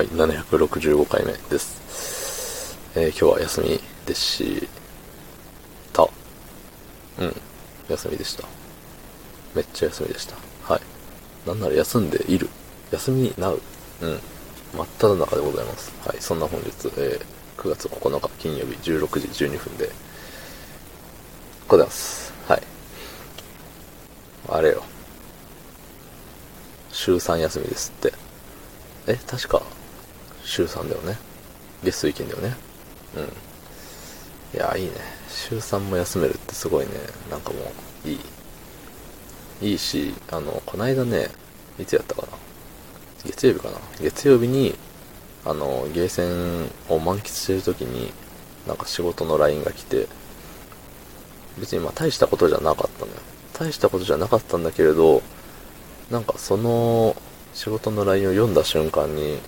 はい、765回目です。えー今日は休みでした。うん、休みでした。めっちゃ休みでした。はい。なんなら休んでいる。休みなう。うん。真っ只中でございます。はい。そんな本日、えー9月9日金曜日16時12分でございます。はい。あれよ。週3休みですって。え、確か、週3だよね。月水金だよね。うん。いや、いいね。週3も休めるってすごいね。なんかもう、いい。いいし、あの、こないだね、いつやったかな。月曜日かな。月曜日に、あの、ゲーセンを満喫してる時に、なんか仕事の LINE が来て、別にまあ大したことじゃなかったのよ。大したことじゃなかったんだけれど、なんかその仕事の LINE を読んだ瞬間に、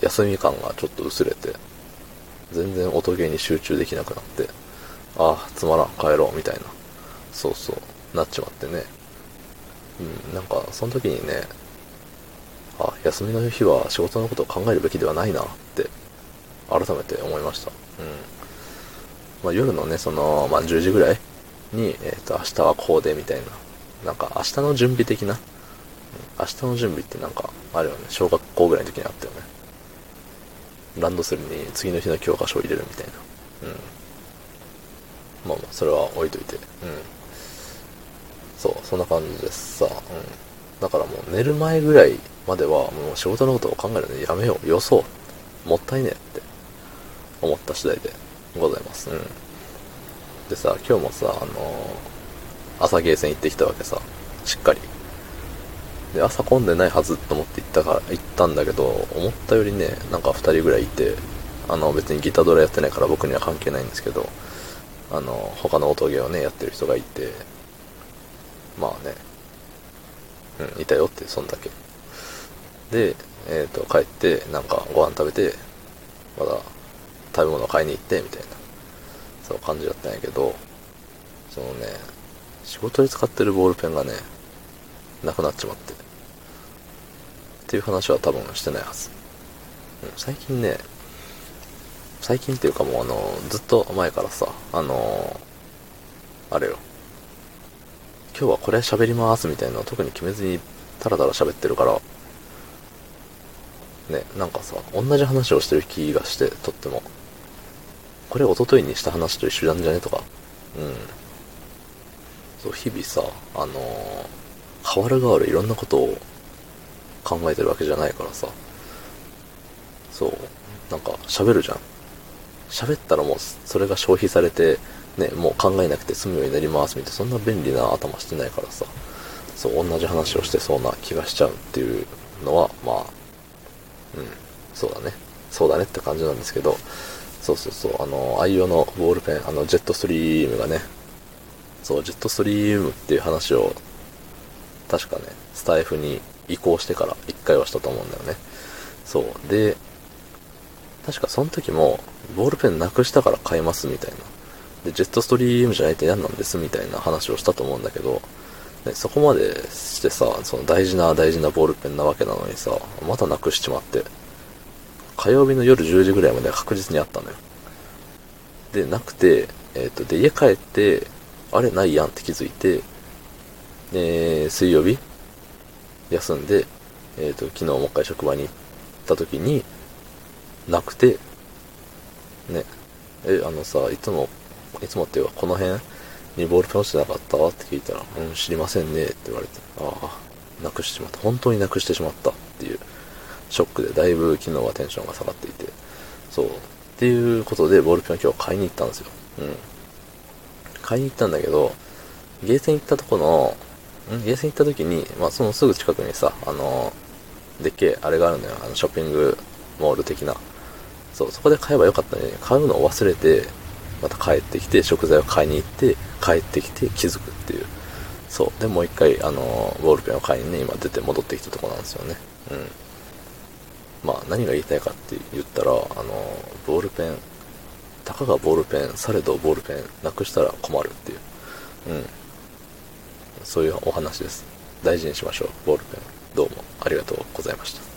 休み感がちょっと薄れて、全然音ゲーに集中できなくなって、ああ、つまらん、帰ろう、みたいな。そうそう、なっちまってね。うん、なんか、その時にね、あ、休みの日は仕事のことを考えるべきではないなって、改めて思いました。うん。まあ、夜のね、その、まあ、10時ぐらいに、えっ、と、明日はこうで、みたいな。なんか、明日の準備的な。明日の準備ってなんか、あるよね。小学校ぐらいの時にあったよね。ランドセルに次の日の教科書を入れるみたいな。うん。まあまあ、それは置いといて。うん。そう、そんな感じですさ。うん。だからもう寝る前ぐらいまではもう仕事のことを考えるのやめよう。よそう。もったいねえって思った次第でございます。うん。でさ、今日もさ、あのー朝ゲーセン行ってきたわけさ。しっかり。で、朝混んでないはずと思って行ったから、行ったんだけど、思ったよりね、なんか二人ぐらいいて、あの、別にギタードラやってないから僕には関係ないんですけど、あの、他の音ゲーをね、やってる人がいて、まあね、うん、いたよって、そんだけ。で、えっ、と、帰って、なんかご飯食べて、まだ食べ物買いに行って、みたいな、そう感じだったんやけど、そのね、仕事で使ってるボールペンがね、なくなっちまって。っていう話は多分してないはず。最近ね、最近っていうかもうあの、ずっと前からさ、あのあれよ。今日はこれ喋りますみたいなのを特に決めずにタラタラ喋ってるから、ね、なんかさ、同じ話をしてる気がして、とっても。これ一昨日にした話と一緒なんじゃね？とか。うん。そう、日々さ、あのー、変わる変わるいろんなことを考えてるわけじゃないからさ。そう、なんか喋るじゃん。喋ったらもうそれが消費されて、ね、もう考えなくて済むようになりますみたいな、そんな便利な頭してないからさ。そう、同じ話をしてそうな気がしちゃうっていうのは、まあ、うん、そうだね。そうだねって感じなんですけど、そうそうそう、あの、愛用のボールペン、あの、ジェットストリームがね、そう、ジェットストリームっていう話を、確かね、スタイフに移行してから一回はしたと思うんだよね。そう。で、確かその時も、ボールペンなくしたから買いますみたいな。で、ジェットストリームじゃないと嫌なんですみたいな話をしたと思うんだけど、ね、そこまでしてさ、その大事な大事なボールペンなわけなのにさ、またなくしちまって、火曜日の夜10時ぐらいまでは確実にあったのよ。で、なくて、えっ、と、で、家帰って、あれないやんって気づいて、で、水曜日休んで、えっ、と、昨日もう一回職場に行った時に、なくて、ね、え、あのさ、いつも、いつもっていうか、この辺にボールペン落ちてなかったって聞いたら、うん、知りませんねって言われて、ああ、なくしてしまった。本当になくしてしまったっていう、ショックで、だいぶ昨日はテンションが下がっていて、そう。っていうことで、ボールペンを今日買いに行ったんですよ。うん。買いに行ったんだけど、ゲーセン行ったとこの、ゲーセン行った時に、まあそのすぐ近くにさ、あの、でっけえあれがあるのよ。あの、ショッピングモール的な。そう、そこで買えばよかったのに、買うのを忘れて、また帰ってきて、食材を買いに行って、帰ってきて気づくっていう。そう。で、もう一回、あの、ボールペンを買いにね、今出て戻ってきたとこなんですよね。うん。まあ、何が言いたいかって言ったら、あの、ボールペン、たかがボールペン、されどボールペン、なくしたら困るっていう。うん。そういうお話です。大事にしましょう、ボールペン。どうもありがとうございました。